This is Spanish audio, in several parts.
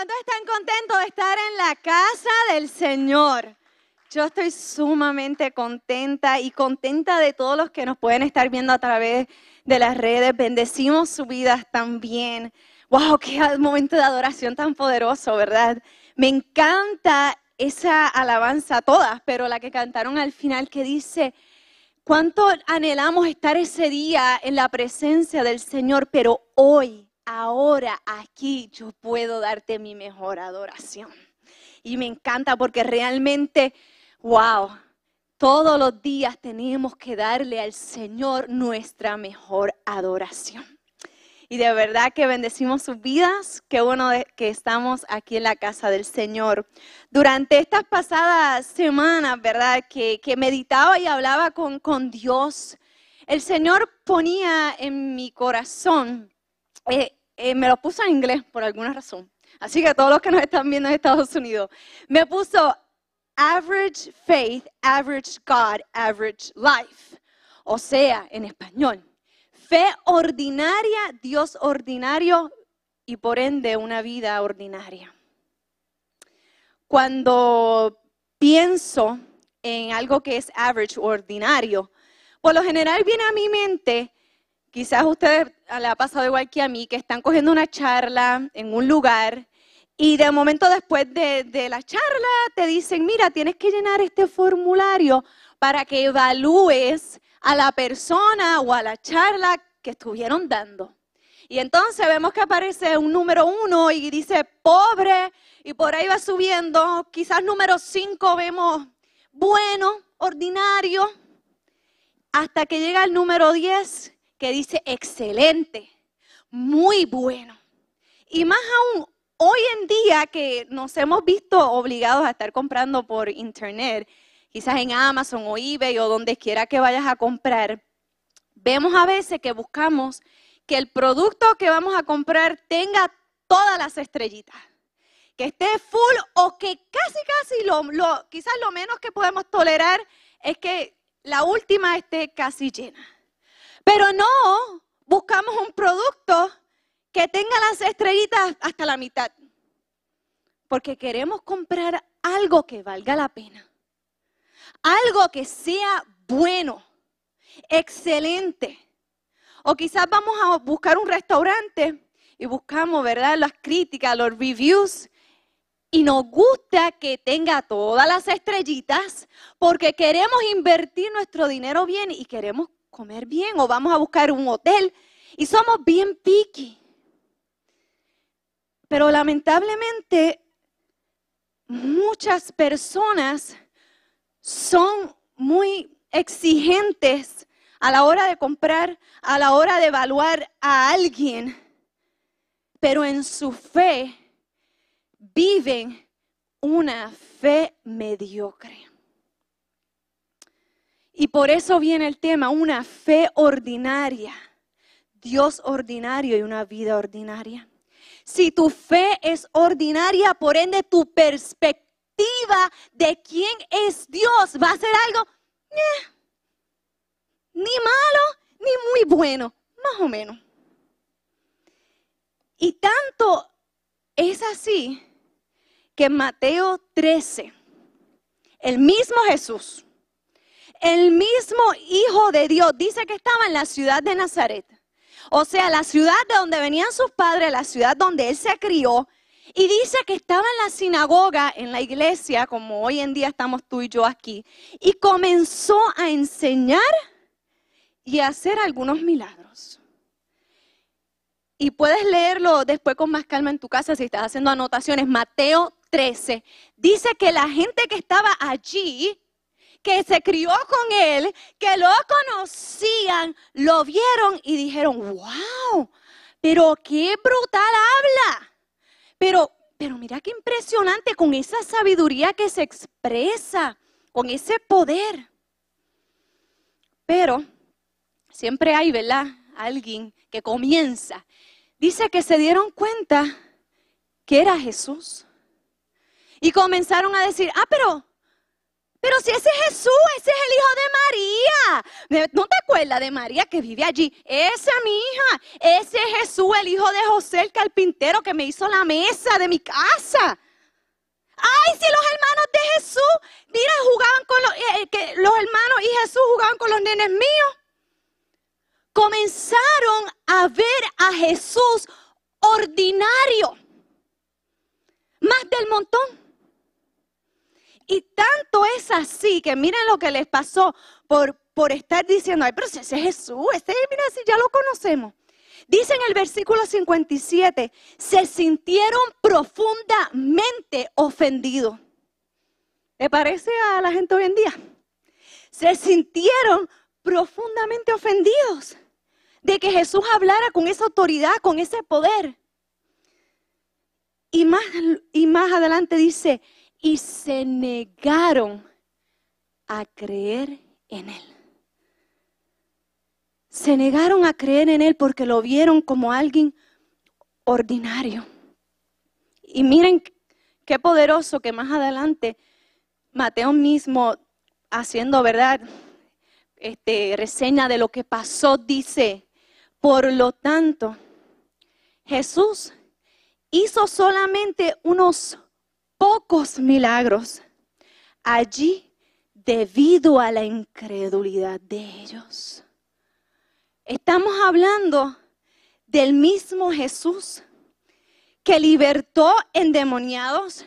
¿cuántos están contentos de estar en la casa del Señor? Yo estoy sumamente contenta y contenta de todos los que nos pueden estar viendo a través de las redes. Bendecimos sus vidas también. ¡Wow! ¡Qué momento de adoración tan poderoso, ¿verdad? Me encanta esa alabanza, todas, pero la que cantaron al final que dice, cuánto anhelamos estar ese día en la presencia del Señor, pero hoy ahora aquí yo puedo darte mi mejor adoración. Y me encanta porque realmente, wow, todos los días tenemos que darle al Señor nuestra mejor adoración. Y de verdad que bendecimos sus vidas. Qué bueno que estamos aquí en la casa del Señor. Durante estas pasadas semanas, ¿verdad? Que, meditaba y hablaba con, con Dios, el Señor ponía en mi corazón eh, eh, me lo puso en inglés por alguna razón. Así que todos los que nos están viendo en Estados Unidos, me puso average faith, average God, average life. O sea, en español, fe ordinaria, Dios ordinario y por ende una vida ordinaria. Cuando pienso en algo que es average o ordinario, por lo general viene a mi mente Quizás a ustedes le ha pasado igual que a mí, que están cogiendo una charla en un lugar y de momento después de, de, la charla te dicen, mira, tienes que llenar este formulario para que evalúes a la persona o a la charla que estuvieron dando. Y entonces vemos que aparece un número uno y dice pobre y por ahí va subiendo. Quizás número cinco vemos bueno, ordinario, hasta que llega el número diez que dice excelente, muy bueno. Y más aún, hoy en día que nos hemos visto obligados a estar comprando por internet, quizás en Amazon o eBay o donde quiera que vayas a comprar, vemos a veces que buscamos que el producto que vamos a comprar tenga todas las estrellitas, que esté full o que casi, casi, lo, lo, quizás lo menos que podemos tolerar es que la última esté casi llena. Pero no buscamos un producto que tenga las estrellitas hasta la mitad. Porque queremos comprar algo que valga la pena. Algo que sea bueno, excelente. O quizás vamos a buscar un restaurante y buscamos, ¿verdad? Las críticas, los reviews. Y nos gusta que tenga todas las estrellitas porque queremos invertir nuestro dinero bien y queremos comer bien o vamos a buscar un hotel y somos bien picky. Pero lamentablemente muchas personas son muy exigentes a la hora de comprar, a la hora de evaluar a alguien, pero en su fe viven una fe mediocre. Y por eso viene el tema, una fe ordinaria, Dios ordinario y una vida ordinaria. Si tu fe es ordinaria, por ende tu perspectiva de quién es Dios va a ser algo eh, ni malo ni muy bueno, más o menos. Y tanto es así que en Mateo 13, el mismo Jesús, el mismo Hijo de Dios dice que estaba en la ciudad de Nazaret. O sea, la ciudad de donde venían sus padres, la ciudad donde él se crió. Y dice que estaba en la sinagoga, en la iglesia, como hoy en día estamos tú y yo aquí. Y comenzó a enseñar y a hacer algunos milagros. Y puedes leerlo después con más calma en tu casa si estás haciendo anotaciones. Mateo 13. Dice que la gente que estaba allí que se crió con él, que lo conocían, lo vieron y dijeron, wow, pero qué brutal habla. Pero, pero mira qué impresionante con esa sabiduría que se expresa, con ese poder. Pero siempre hay, ¿verdad? Alguien que comienza. Dice que se dieron cuenta que era Jesús. Y comenzaron a decir, ah, pero Pero si ese es Jesús, ese es el hijo de María. ¿No te acuerdas de María que vive allí? Esa mi hija, ese es Jesús, el hijo de José el carpintero que me hizo la mesa de mi casa. Ay, si los hermanos de Jesús, mira, jugaban con los, eh, que los hermanos y Jesús jugaban con los nenes míos. Comenzaron a ver a Jesús ordinario, más del montón. Y tanto es así que miren lo que les pasó por, por estar diciendo, ay, pero ese es Jesús, ese, mira, si ya lo conocemos. Dice en el versículo 57, se sintieron profundamente ofendidos. ¿Le parece a la gente hoy en día? Se sintieron profundamente ofendidos de que Jesús hablara con esa autoridad, con ese poder. Y más, y más adelante dice, y se negaron a creer en él se negaron a creer en Él porque lo vieron como alguien ordinario. Y miren qué poderoso que más adelante Mateo mismo, haciendo verdad, este, reseña de lo que pasó, dice, por lo tanto, Jesús hizo solamente unos pocos milagros allí debido a la incredulidad de ellos. Estamos hablando del mismo Jesús que libertó endemoniados,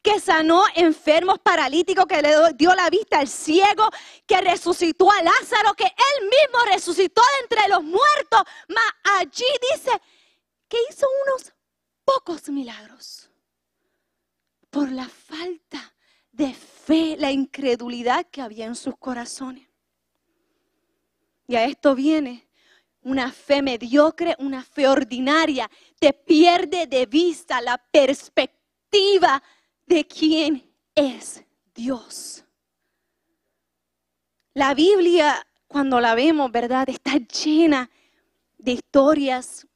que sanó enfermos paralíticos, que le dio la vista al ciego, que resucitó a Lázaro, que él mismo resucitó de entre los muertos. Mas allí dice que hizo unos pocos milagros por la falta de fe, la incredulidad que había en sus corazones. Y a esto viene una fe mediocre, una fe ordinaria, te pierde de vista la perspectiva de quién es Dios. La Biblia, cuando la vemos, ¿verdad? Está llena de historias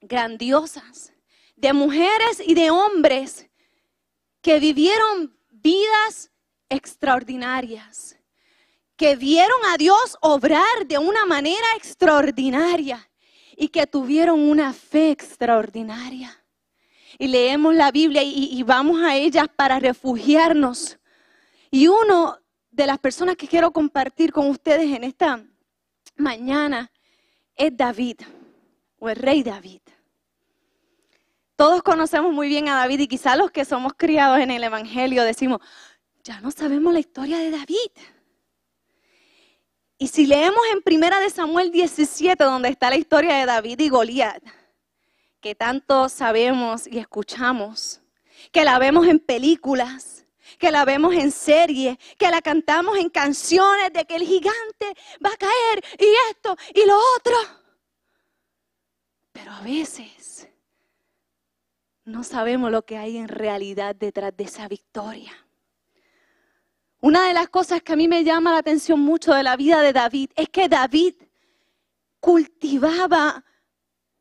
grandiosas, de mujeres y de hombres que vivieron vidas extraordinarias que vieron a Dios obrar de una manera extraordinaria y que tuvieron una fe extraordinaria. Y leemos la Biblia y, vamos a ella para refugiarnos. Y uno de las personas que quiero compartir con ustedes en esta mañana es David, o el rey David. Todos conocemos muy bien a David y quizá los que somos criados en el Evangelio decimos, ya no sabemos la historia de David. Y si leemos en Primera de Samuel 17, donde está la historia de David y Goliat, que tanto sabemos y escuchamos, que la vemos en películas, que la vemos en series, que la cantamos en canciones de que el gigante va a caer y esto y lo otro. Pero a veces no sabemos lo que hay en realidad detrás de esa victoria. Una de las cosas que a mí me llama la atención mucho de la vida de David es que David cultivaba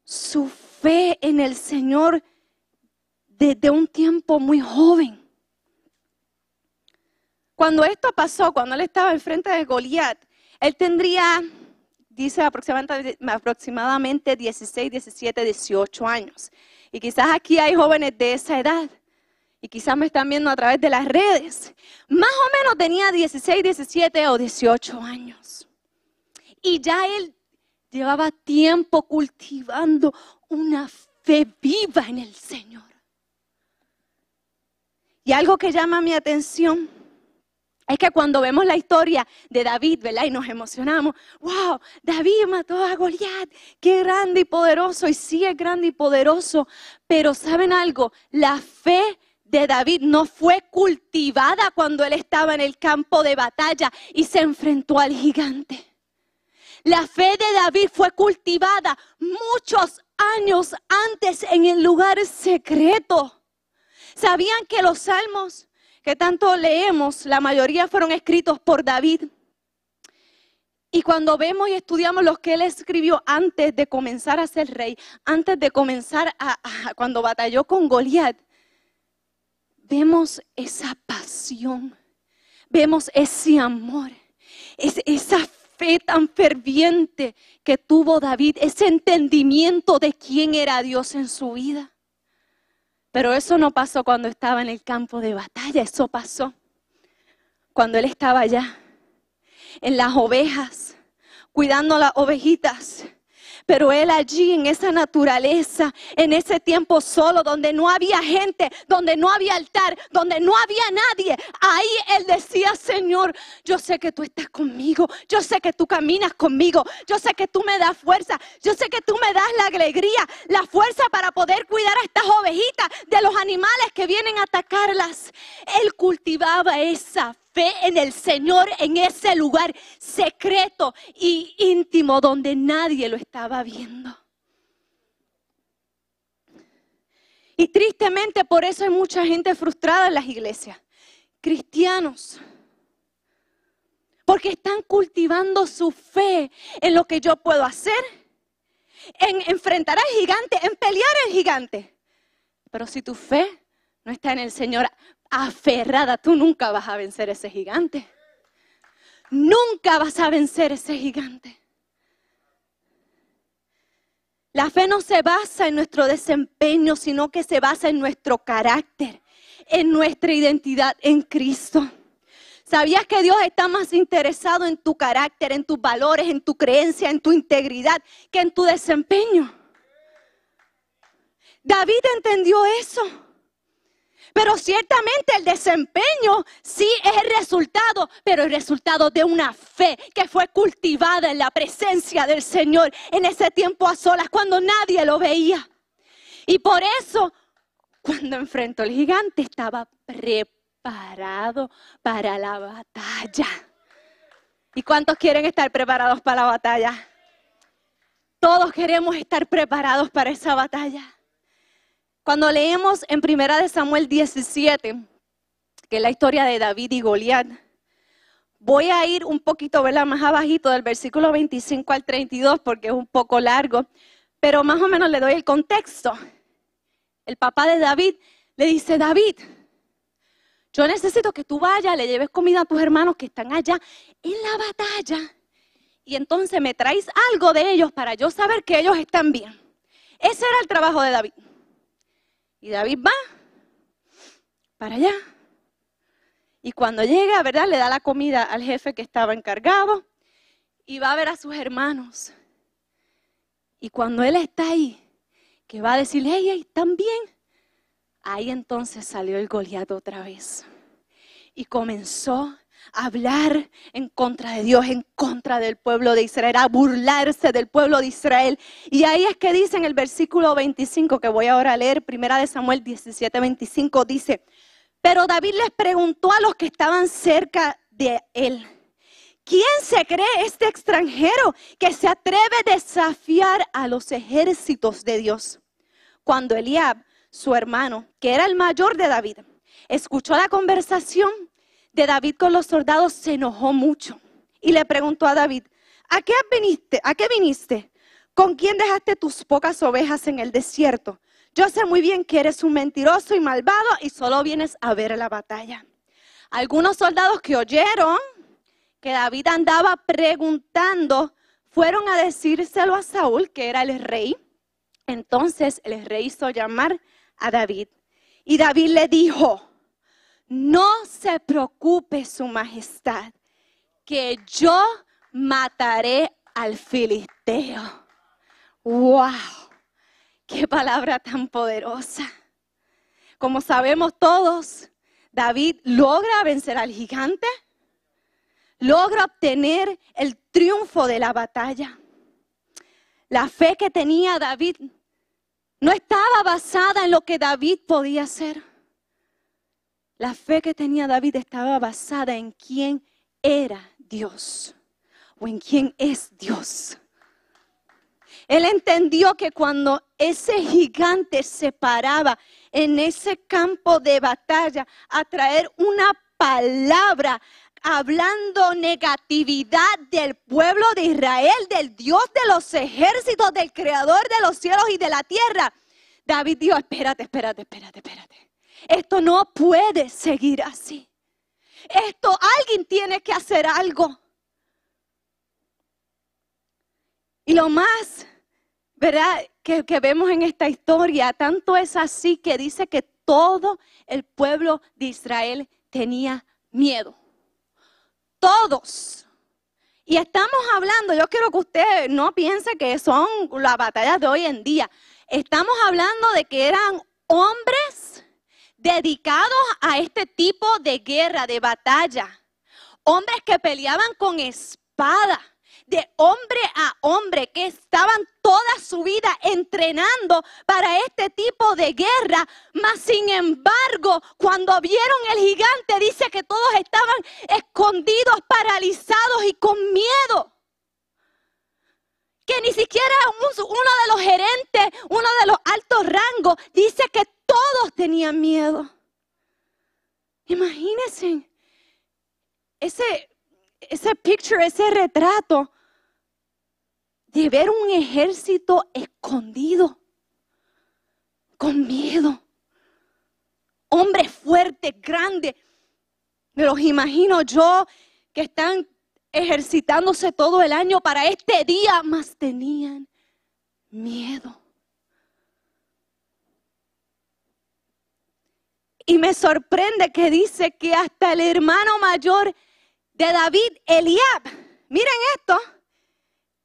su fe en el Señor desde un tiempo muy joven. Cuando esto pasó, cuando él estaba enfrente de Goliat, él tendría, dice aproximadamente 16, 17, 18 años. Y quizás aquí hay jóvenes de esa edad y quizás me están viendo a través de las redes, más o menos tenía 16, 17 o 18 años. Y ya él llevaba tiempo cultivando una fe viva en el Señor. Y algo que llama mi atención es que cuando vemos la historia de David, ¿verdad? Y nos emocionamos, wow, David mató a Goliat, qué grande y poderoso, y sí es grande y poderoso, pero ¿saben algo? La fe de David no fue cultivada cuando él estaba en el campo de batalla y se enfrentó al gigante. La fe de David fue cultivada muchos años antes en el lugar secreto. ¿Sabían que los salmos que tanto leemos, la mayoría fueron escritos por David? Y cuando vemos y estudiamos lo que él escribió antes de comenzar a ser rey, antes de comenzar a, cuando batalló con Goliat, vemos esa pasión, vemos ese amor, esa fe tan ferviente que tuvo David, ese entendimiento de quién era Dios en su vida. Pero eso no pasó cuando estaba en el campo de batalla, eso pasó cuando él estaba allá, en las ovejas, cuidando las ovejitas pero él allí en esa naturaleza, en ese tiempo solo, donde no había gente, donde no había altar, donde no había nadie, ahí él decía, Señor, yo sé que tú estás conmigo, yo sé que tú caminas conmigo, yo sé que tú me das fuerza, yo sé que tú me das la alegría, la fuerza para poder cuidar a estas ovejitas de los animales que vienen a atacarlas. Él cultivaba esa fe en el Señor en ese lugar secreto y íntimo donde nadie lo estaba viendo. Y tristemente por eso hay mucha gente frustrada en las iglesias, cristianos, porque están cultivando su fe en lo que yo puedo hacer, en enfrentar al gigante, en pelear al gigante. Pero si tu fe no está en el Señor, aferrada, tú nunca vas a vencer ese gigante. Nunca vas a vencer ese gigante. La fe no se basa en nuestro desempeño, sino que se basa en nuestro carácter, en nuestra identidad en Cristo. ¿Sabías que Dios está más interesado en tu carácter, en tus valores, en tu creencia, en tu integridad, que en tu desempeño? David entendió eso. Pero ciertamente el desempeño sí es el resultado, pero el resultado de una fe que fue cultivada en la presencia del Señor en ese tiempo a solas, cuando nadie lo veía. Y por eso, cuando enfrentó al gigante, estaba preparado para la batalla. ¿Y cuántos quieren estar preparados para la batalla? Todos queremos estar preparados para esa batalla. Cuando leemos en Primera de Samuel 17, que es la historia de David y Goliat, voy a ir un poquito más abajito del versículo 25 al 32 porque es un poco largo, pero más o menos le doy el contexto. El papá de David le dice, David, yo necesito que tú vayas, le lleves comida a tus hermanos que están allá en la batalla y entonces me traes algo de ellos para yo saber que ellos están bien. Ese era el trabajo de David. Y David va para allá. Y cuando llega, ¿verdad? Le da la comida al jefe que estaba encargado y va a ver a sus hermanos. Y cuando él está ahí, que va a decirle, hey, hey, ¿están bien? Ahí entonces salió el Goliat otra vez. Y comenzó hablar en contra de Dios, en contra del pueblo de Israel, a burlarse del pueblo de Israel. Y ahí es que dice en el versículo 25, que voy ahora a leer, primera de Samuel 17, 25, dice, pero David les preguntó a los que estaban cerca de él, ¿quién se cree este extranjero que se atreve a desafiar a los ejércitos de Dios? Cuando Eliab, su hermano, que era el mayor de David, escuchó la conversación, de David con los soldados se enojó mucho y le preguntó a David, ¿a qué viniste? ¿A qué viniste? ¿Con quién dejaste tus pocas ovejas en el desierto? Yo sé muy bien que eres un mentiroso y malvado y solo vienes a ver la batalla. Algunos soldados que oyeron que David andaba preguntando fueron a decírselo a Saúl, que era el rey. Entonces el rey hizo llamar a David. Y David le dijo, no se preocupe su majestad, que yo mataré al filisteo. ¡Wow! ¡Qué palabra tan poderosa! Como sabemos todos, David logra vencer al gigante, logra obtener el triunfo de la batalla. La fe que tenía David no estaba basada en lo que David podía hacer la fe que tenía David estaba basada en quién era Dios o en quién es Dios. Él entendió que cuando ese gigante se paraba en ese campo de batalla a traer una palabra hablando negatividad del pueblo de Israel, del Dios de los ejércitos, del creador de los cielos y de la tierra, David dijo, espérate, espérate, espérate, espérate. Esto no puede seguir así. esto, alguien tiene que hacer algo. Y lo más, ¿verdad? Que, que vemos en esta historia, tanto es así que dice que todo el pueblo de Israel tenía miedo. Todos. Y estamos hablando, yo quiero que usted no piense que son las batallas de hoy en día. Estamos hablando de que eran hombres dedicados a este tipo de guerra, de batalla. Hombres que peleaban con espada de hombre a hombre que estaban toda su vida entrenando para este tipo de guerra, mas sin embargo, cuando vieron el gigante, dice que todos estaban escondidos, paralizados y con miedo. Que ni siquiera uno de los gerentes, uno de los altos rangos, dice que todos tenían miedo. Imagínense ese, ese picture, ese retrato de ver un ejército escondido, con miedo. Hombres fuertes, grandes. Me los imagino yo que están ejercitándose todo el año para este día, más tenían miedo. Y me sorprende que dice que hasta el hermano mayor de David, Eliab, miren esto,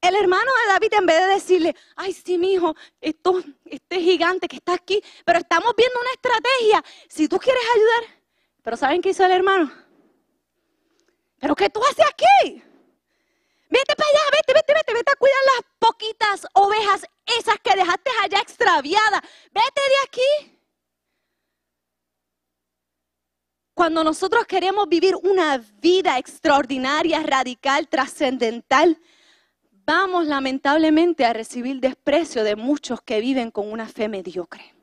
el hermano de David, en vez de decirle, ay, sí, mi hijo, esto, este gigante que está aquí, pero estamos viendo una estrategia. Si tú quieres ayudar, pero ¿saben qué hizo el hermano? ¿Pero qué tú haces aquí? Vete para allá, vete, vete, vete, vete a cuidar las poquitas ovejas, esas que dejaste allá extraviadas. Vete de aquí. Cuando nosotros queremos vivir una vida extraordinaria, radical, trascendental, vamos lamentablemente a recibir desprecio de muchos que viven con una fe mediocre.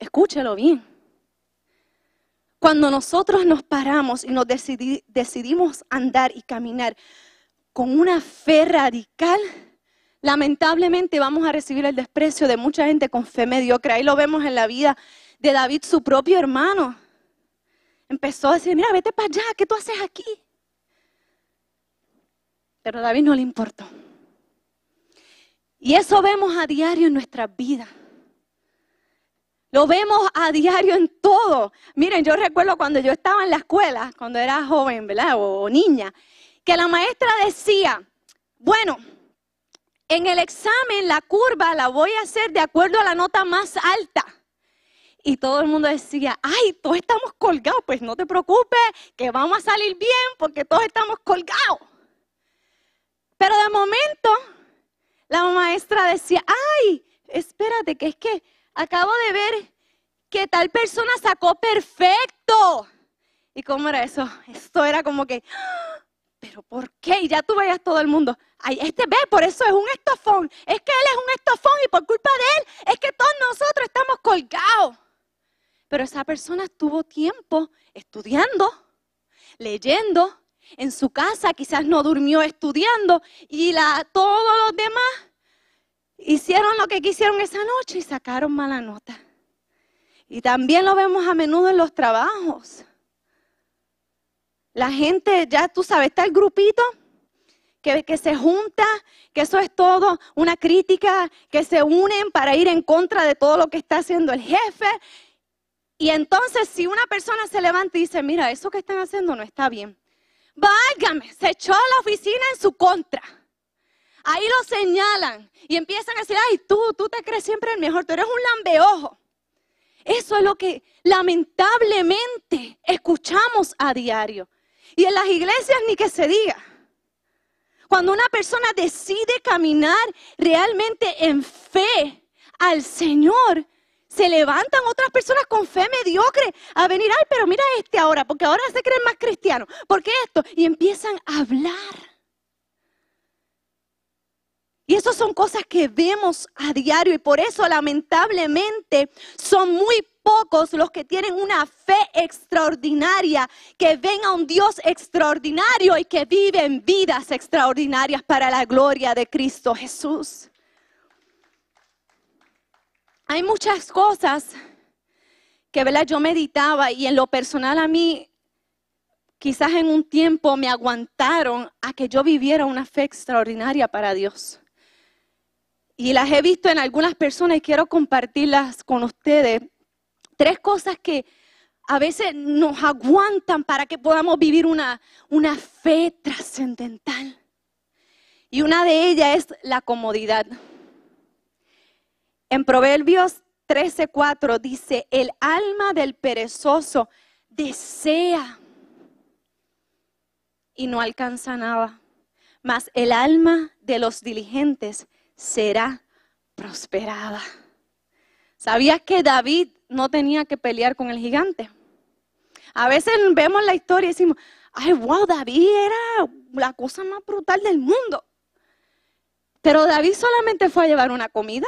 Escúchelo bien. Cuando nosotros nos paramos y nos decidimos andar y caminar con una fe radical, lamentablemente vamos a recibir el desprecio de mucha gente con fe mediocre. Ahí lo vemos en la vida de David, su propio hermano. Empezó a decir, mira, vete para allá, ¿qué tú haces aquí? Pero a David no le importó. Y eso vemos a diario en nuestras vidas. Lo vemos a diario en todo. Miren, yo recuerdo cuando yo estaba en la escuela, cuando era joven, ¿verdad? O, niña, que la maestra decía, bueno, en el examen la curva la voy a hacer de acuerdo a la nota más alta. Y todo el mundo decía, ay, todos estamos colgados, pues no te preocupes, que vamos a salir bien porque todos estamos colgados. Pero de momento, la maestra decía, ay, espérate, que es que acabo de ver que tal persona sacó perfecto. ¿Y cómo era eso? Esto era como que, ¡Ah! pero ¿por qué? Y ya tú veías todo el mundo. Ay, este ve, por eso es un estofón. Es que él es un estofón y por culpa de él es que todos nosotros estamos colgados. Pero esa persona estuvo tiempo estudiando, leyendo, en su casa, quizás no durmió estudiando y la, todos los demás hicieron lo que quisieron esa noche y sacaron mala nota. Y también lo vemos a menudo en los trabajos. La gente, ya tú sabes, está el grupito que, que, se junta, que eso es todo una crítica, que se unen para ir en contra de todo lo que está haciendo el jefe. Y entonces si una persona se levanta y dice, mira, eso que están haciendo no está bien, válgame, se echó la oficina en su contra. Ahí lo señalan y empiezan a decir, ay, tú, tú te crees siempre el mejor, tú eres un lambeojo. Eso es lo que lamentablemente escuchamos a diario. Y en las iglesias ni que se diga. Cuando una persona decide caminar realmente en fe al Señor, se levantan otras personas con fe mediocre a venir, ay, pero mira este ahora, porque ahora se creen más cristianos, porque esto, y empiezan a hablar. Y eso son cosas que vemos a diario y por eso lamentablemente son muy pocos los que tienen una fe extraordinaria, que ven a un Dios extraordinario y que viven vidas extraordinarias para la gloria de Cristo Jesús. Hay muchas cosas que ¿verdad? yo meditaba y en lo personal a mí, quizás en un tiempo me aguantaron a que yo viviera una fe extraordinaria para Dios. Y las he visto en algunas personas y quiero compartirlas con ustedes. Tres cosas que a veces nos aguantan para que podamos vivir una, una fe trascendental. Y una de ellas es la comodidad. En Proverbios 13:4 dice, el alma del perezoso desea y no alcanza nada, mas el alma de los diligentes será prosperada. ¿Sabías que David no tenía que pelear con el gigante? A veces vemos la historia y decimos, ay, wow, David era la cosa más brutal del mundo. Pero David solamente fue a llevar una comida.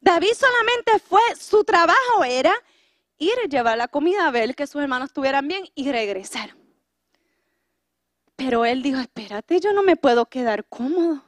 David solamente fue, su trabajo era ir a llevar la comida, a ver que sus hermanos estuvieran bien y regresar. Pero él dijo, espérate, yo no me puedo quedar cómodo.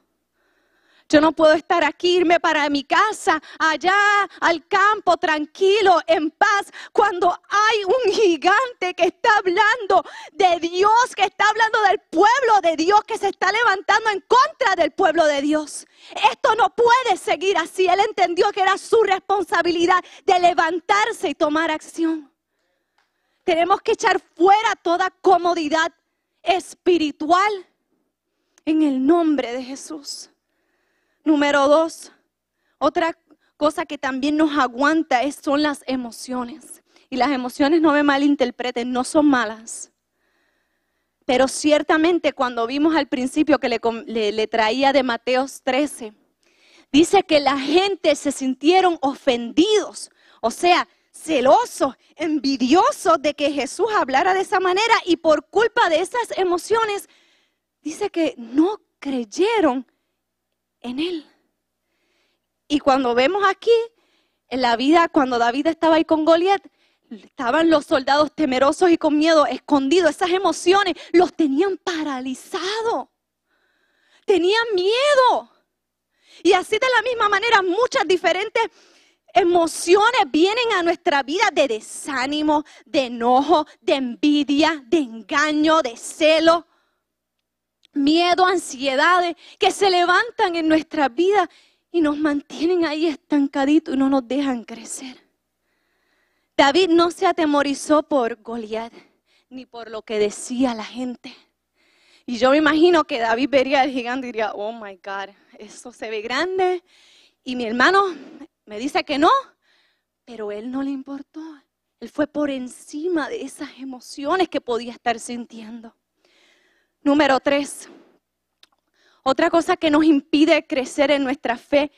Yo no puedo estar aquí, irme para mi casa, allá al campo, tranquilo, en paz, cuando hay un gigante que está hablando de Dios, que está hablando del pueblo de Dios, que se está levantando en contra del pueblo de Dios. Esto no puede seguir así. Él entendió que era su responsabilidad de levantarse y tomar acción. Tenemos que echar fuera toda comodidad espiritual en el nombre de Jesús. Número dos, otra cosa que también nos aguanta es, son las emociones. Y las emociones no me malinterpreten, no son malas. Pero ciertamente cuando vimos al principio que le, le traía de Mateos 13, dice que la gente se sintieron ofendidos, o sea, celosos, envidiosos de que Jesús hablara de esa manera y por culpa de esas emociones, dice que no creyeron en Él. Y cuando vemos aquí, en la vida, cuando David estaba ahí con Goliat, estaban los soldados temerosos y con miedo, escondidos. Esas emociones los tenían paralizados. Tenían miedo. Y así de la misma manera, muchas diferentes emociones vienen a nuestra vida de desánimo, de enojo, de envidia, de engaño, de celo miedo, ansiedades que se levantan en nuestra vida y nos mantienen ahí estancaditos y no nos dejan crecer. David no se atemorizó por Goliat ni por lo que decía la gente. Y yo me imagino que David vería al gigante y diría, oh my God, eso se ve grande. Y mi hermano me dice que no, pero él no le importó. Él fue por encima de esas emociones que podía estar sintiendo. Número tres, otra cosa que nos impide crecer en nuestra fe,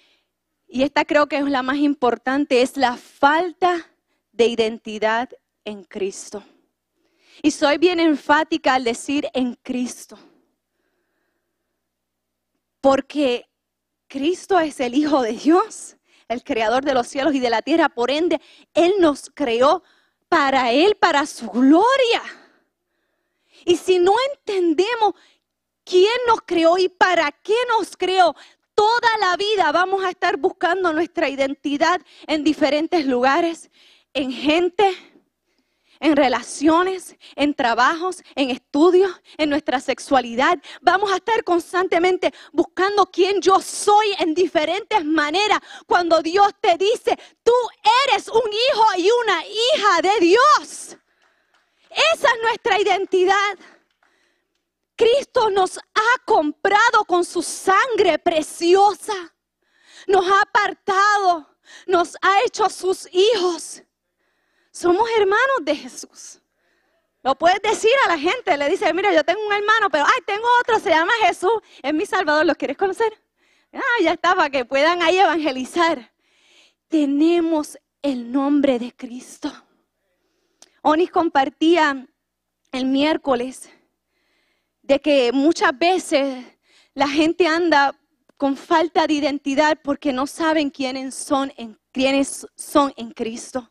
y esta creo que es la más importante, es la falta de identidad en Cristo. Y soy bien enfática al decir en Cristo, porque Cristo es el Hijo de Dios, el creador de los cielos y de la tierra, por ende, Él nos creó para Él, para su gloria. Y si no entendemos quién nos creó y para qué nos creó, toda la vida vamos a estar buscando nuestra identidad en diferentes lugares, en gente, en relaciones, en trabajos, en estudios, en nuestra sexualidad. Vamos a estar constantemente buscando quién yo soy en diferentes maneras. Cuando Dios te dice, tú eres un hijo y una hija de Dios. Esa es nuestra identidad. Cristo nos ha comprado con su sangre preciosa. Nos ha apartado, nos ha hecho sus hijos. Somos hermanos de Jesús. Lo puedes decir a la gente, le dice, mira, yo tengo un hermano, pero ay, tengo otro, se llama Jesús, es mi Salvador, ¿lo quieres conocer? Ah, ya está, para que puedan ahí evangelizar. Tenemos el nombre de Cristo. Onis compartía el miércoles de que muchas veces la gente anda con falta de identidad porque no saben quiénes son en, quiénes son en Cristo.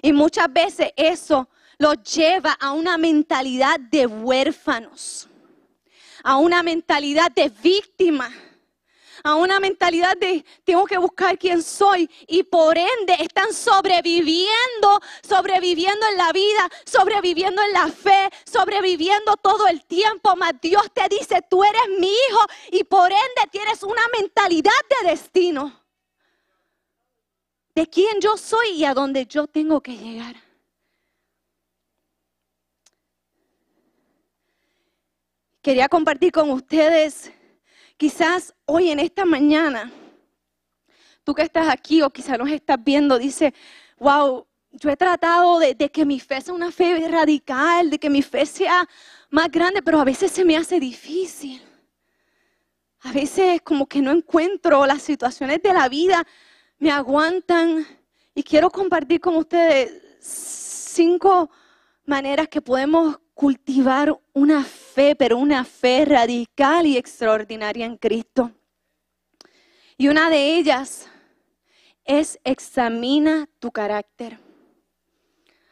Y muchas veces eso los lleva a una mentalidad de huérfanos, a una mentalidad de víctima, a una mentalidad de tengo que buscar quién soy y por ende están sobreviviendo, sobreviviendo en la vida, sobreviviendo en la fe, sobreviviendo todo el tiempo. Mas Dios te dice, tú eres mi hijo y por ende tienes una mentalidad de destino. De quién yo soy y a dónde yo tengo que llegar. Quería compartir con ustedes Quizás hoy en esta mañana, tú que estás aquí o quizás nos estás viendo, dice, wow, yo he tratado de, que mi fe sea una fe radical, de que mi fe sea más grande, pero a veces se me hace difícil. A veces como que no encuentro las situaciones de la vida, me aguantan y quiero compartir con ustedes cinco maneras que podemos cultivar una fe, pero una fe radical y extraordinaria en Cristo. Y una de ellas es examina tu carácter,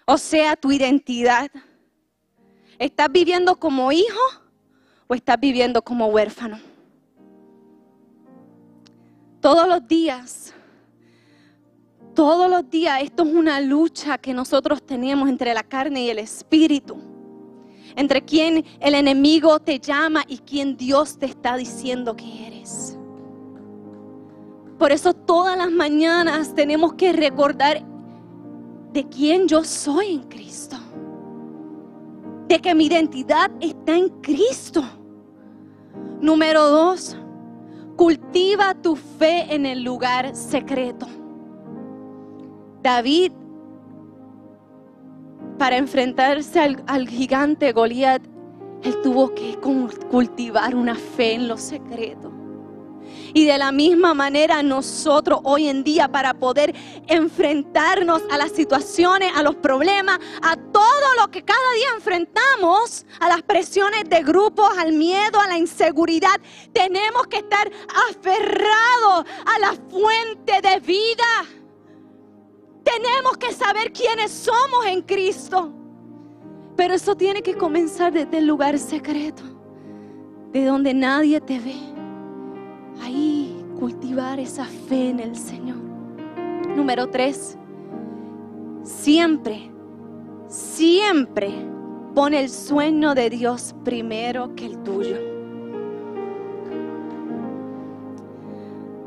o sea, tu identidad. ¿Estás viviendo como hijo o estás viviendo como huérfano? Todos los días, todos los días, esto es una lucha que nosotros tenemos entre la carne y el espíritu entre quién el enemigo te llama y quién Dios te está diciendo que eres. Por eso todas las mañanas tenemos que recordar de quién yo soy en Cristo. De que mi identidad está en Cristo. Número dos, cultiva tu fe en el lugar secreto. David para enfrentarse al, gigante Goliat, él tuvo que cultivar una fe en lo secreto. Y de la misma manera nosotros hoy en día para poder enfrentarnos a las situaciones, a los problemas, a todo lo que cada día enfrentamos, a las presiones de grupos, al miedo, a la inseguridad, tenemos que estar aferrados a la fuente de vida. Tenemos que saber quiénes somos en Cristo. Pero eso tiene que comenzar desde el lugar secreto, de donde nadie te ve. Ahí cultivar esa fe en el Señor. Número tres, siempre, siempre pone el sueño de Dios primero que el tuyo.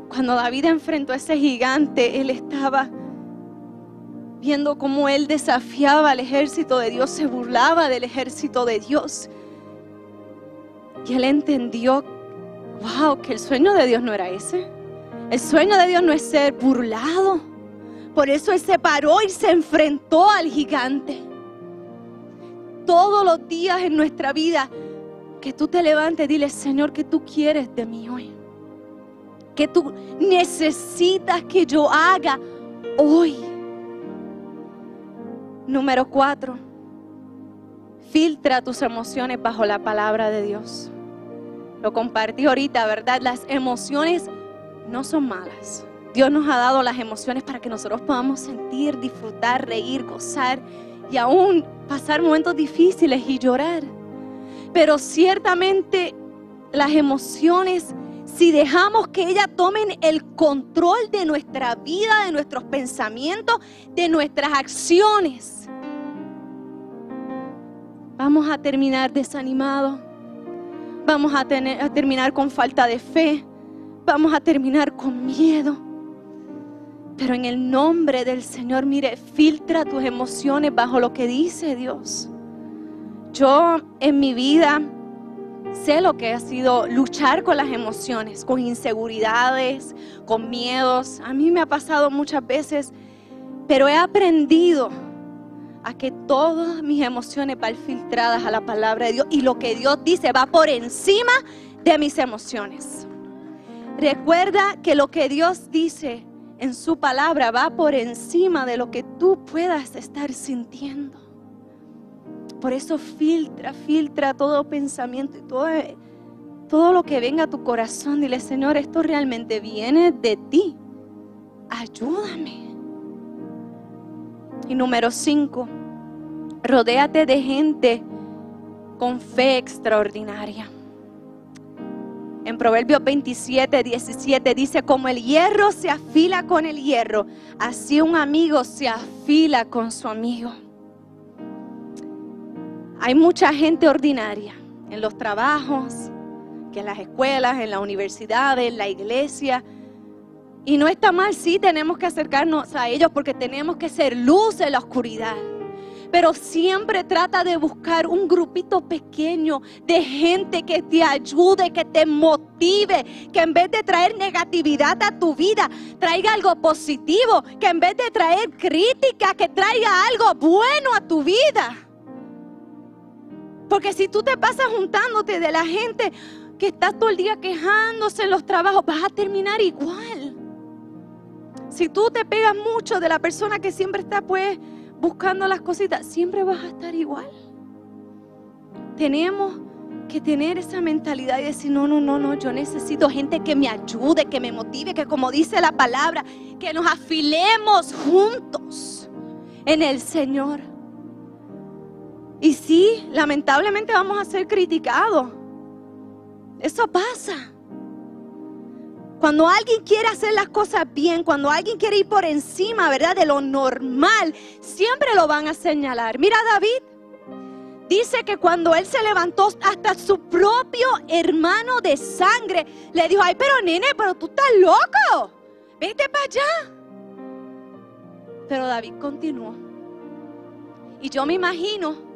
Cuando David enfrentó a ese gigante, él estaba viendo cómo él desafiaba al ejército de Dios, se burlaba del ejército de Dios. Y él entendió, wow, que el sueño de Dios no era ese. El sueño de Dios no es ser burlado. Por eso él se paró y se enfrentó al gigante. Todos los días en nuestra vida, que tú te levantes, dile, Señor, ¿qué tú quieres de mí hoy? ¿Qué tú necesitas que yo haga hoy? Número cuatro, filtra tus emociones bajo la palabra de Dios. Lo compartí ahorita, ¿verdad? Las emociones no son malas. Dios nos ha dado las emociones para que nosotros podamos sentir, disfrutar, reír, gozar y aún pasar momentos difíciles y llorar. Pero ciertamente las emociones si dejamos que ellas tomen el control de nuestra vida, de nuestros pensamientos, de nuestras acciones, vamos a terminar desanimados, vamos a, tener, a terminar con falta de fe, vamos a terminar con miedo. Pero en el nombre del Señor, mire, filtra tus emociones bajo lo que dice Dios. Yo en mi vida Sé lo que ha sido luchar con las emociones, con inseguridades, con miedos. A mí me ha pasado muchas veces, pero he aprendido a que todas mis emociones van filtradas a la palabra de Dios y lo que Dios dice va por encima de mis emociones. Recuerda que lo que Dios dice en su palabra va por encima de lo que tú puedas estar sintiendo. Por eso filtra, filtra todo pensamiento y todo, todo lo que venga a tu corazón. Dile, Señor, esto realmente viene de ti. Ayúdame. Y número cinco, rodéate de gente con fe extraordinaria. En Proverbios 27, 17 dice, como el hierro se afila con el hierro, así un amigo se afila con su amigo. Hay mucha gente ordinaria en los trabajos, que en las escuelas, en las universidades, en la iglesia. Y no está mal, sí tenemos que acercarnos a ellos porque tenemos que ser luz en la oscuridad pero siempre trata de buscar un grupito pequeño de gente que te ayude, que te motive, que en vez de traer negatividad a tu vida, traiga algo positivo, que en vez de traer crítica, que traiga algo bueno a tu vida. Porque si tú te pasas juntándote de la gente que está todo el día quejándose en los trabajos, vas a terminar igual. Si tú te pegas mucho de la persona que siempre está pues buscando las cositas, siempre vas a estar igual. Tenemos que tener esa mentalidad y decir, no, no, no, no, yo necesito gente que me ayude, que me motive, que como dice la palabra, que nos afilemos juntos en el Señor. Y sí, lamentablemente vamos a ser criticados. Eso pasa. Cuando alguien quiere hacer las cosas bien, cuando alguien quiere ir por encima, ¿verdad? De lo normal, siempre lo van a señalar. Mira David, dice que cuando él se levantó, hasta su propio hermano de sangre le dijo, ay, pero nene, pero tú estás loco, vete para allá. Pero David continuó. Y yo me imagino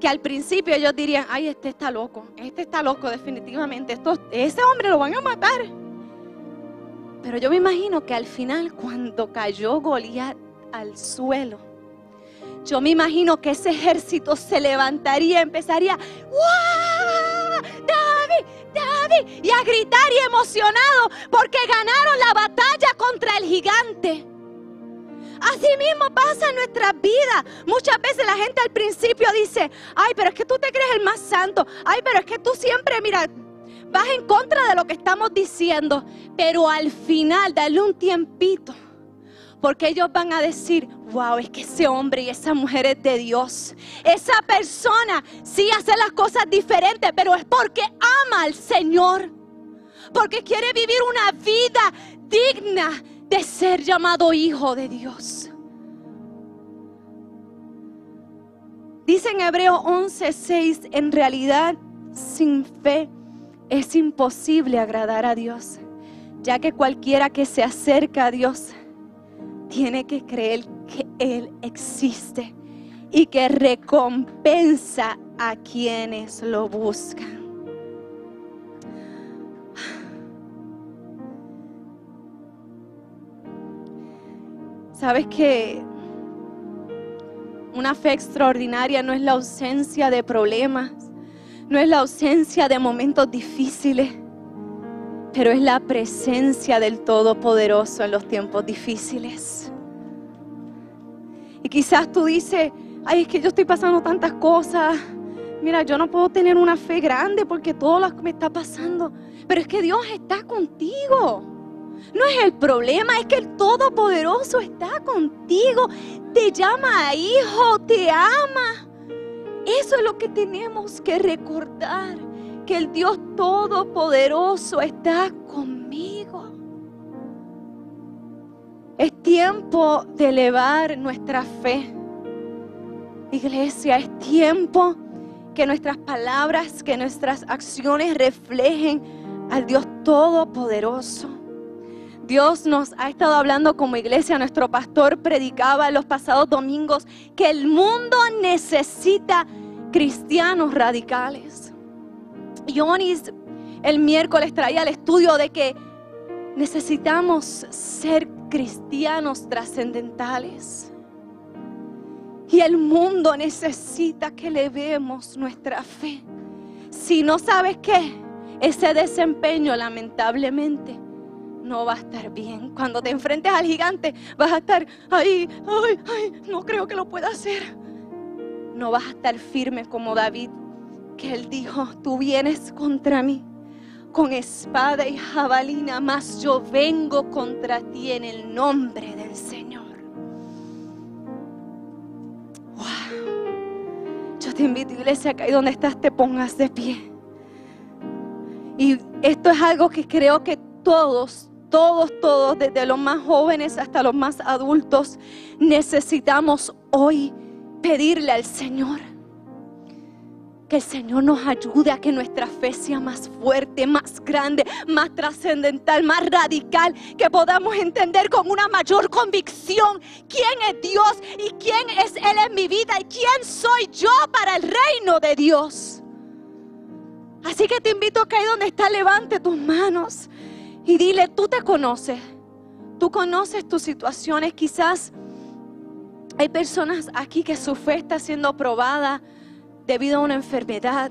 que al principio ellos dirían, ay, este está loco, este está loco definitivamente, Esto, ese hombre lo van a matar. Pero yo me imagino que al final, cuando cayó Goliat al suelo, yo me imagino que ese ejército se levantaría, empezaría, ¡Wow! ¡David! ¡David! Y a gritar y emocionado porque ganaron la batalla contra el gigante. Así mismo pasa en nuestras vidas. Muchas veces la gente al principio dice, ay, pero es que tú te crees el más santo. Ay, pero es que tú siempre, mira, vas en contra de lo que estamos diciendo, pero al final dale un tiempito. Porque ellos van a decir, wow, es que ese hombre y esa mujer es de Dios. Esa persona sí hace las cosas diferentes, pero es porque ama al Señor. Porque quiere vivir una vida digna de ser llamado hijo de Dios. Dice en Hebreo 11:6, en realidad sin fe es imposible agradar a Dios, ya que cualquiera que se acerca a Dios tiene que creer que Él existe y que recompensa a quienes lo buscan. ¿Sabes que una fe extraordinaria no es la ausencia de problemas? no es la ausencia de momentos difíciles, pero es la presencia del Todopoderoso en los tiempos difíciles. Y quizás tú dices, ay, es que yo estoy pasando tantas cosas. Mira, yo no puedo tener una fe grande porque todo lo que me está pasando. Pero es que Dios está contigo. No es el problema, es que el Todopoderoso está contigo. Te llama hijo, te ama. Eso es lo que tenemos que recordar, que el Dios Todopoderoso está conmigo. Es tiempo de elevar nuestra fe. Iglesia, es tiempo que nuestras palabras, que nuestras acciones reflejen al Dios Todopoderoso. Dios nos ha estado hablando como iglesia, nuestro pastor predicaba los pasados domingos que el mundo necesita cristianos radicales. Y Onis el miércoles traía el estudio de que necesitamos ser cristianos trascendentales. Y el mundo necesita que le vemos nuestra fe. Si no sabes qué, ese desempeño lamentablemente no va a estar bien. Cuando te enfrentes al gigante, vas a estar ahí, ay, ay, no creo que lo pueda hacer. No vas a estar firme como David, que él dijo, tú vienes contra mí con espada y jabalina, mas yo vengo contra ti en el nombre del Señor. Wow. Yo te invito, iglesia, que ahí donde estás te pongas de pie. Y esto es algo que creo que todos, todos, todos, desde los más jóvenes hasta los más adultos, necesitamos hoy pedirle al Señor. Que el Señor nos ayude a que nuestra fe sea más fuerte, más grande, más trascendental, más radical, que podamos entender con una mayor convicción quién es Dios y quién es Él en mi vida y quién soy yo para el reino de Dios. Así que te invito a que ahí donde está, levante tus manos y dile, tú te conoces, tú conoces tus situaciones, quizás hay personas aquí que su fe está siendo probada debido a una enfermedad,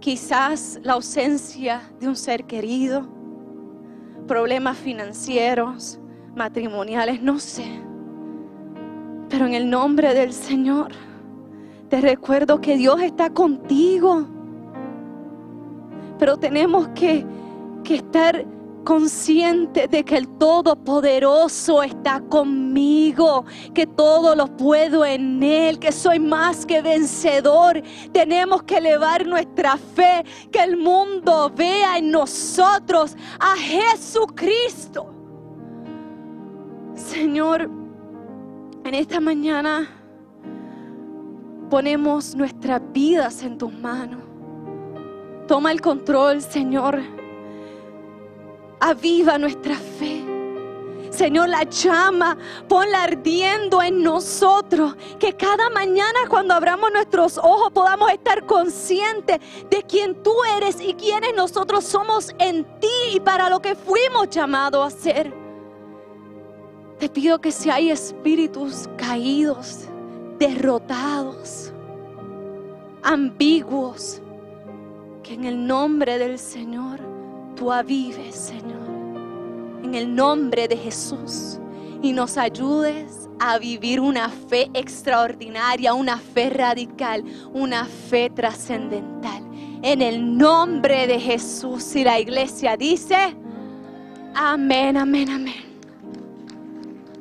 quizás la ausencia de un ser querido, problemas financieros, matrimoniales, no sé. Pero en el nombre del Señor, te recuerdo que Dios está contigo. Pero tenemos que, que estar consciente de que el Todopoderoso está conmigo, que todo lo puedo en Él, que soy más que vencedor. Tenemos que elevar nuestra fe, que el mundo vea en nosotros a Jesucristo. Señor, en esta mañana ponemos nuestras vidas en tus manos. Toma el control, Señor aviva nuestra fe. Señor, la llama, ponla ardiendo en nosotros. Que cada mañana cuando abramos nuestros ojos podamos estar conscientes de quién tú eres y quiénes nosotros somos en ti y para lo que fuimos llamados a ser. Te pido que si hay espíritus caídos, derrotados, ambiguos, que en el nombre del Señor tú avives, Señor, en el nombre de Jesús y nos ayudes a vivir una fe extraordinaria, una fe radical, una fe trascendental. En el nombre de Jesús y la iglesia dice, amén, amén, amén.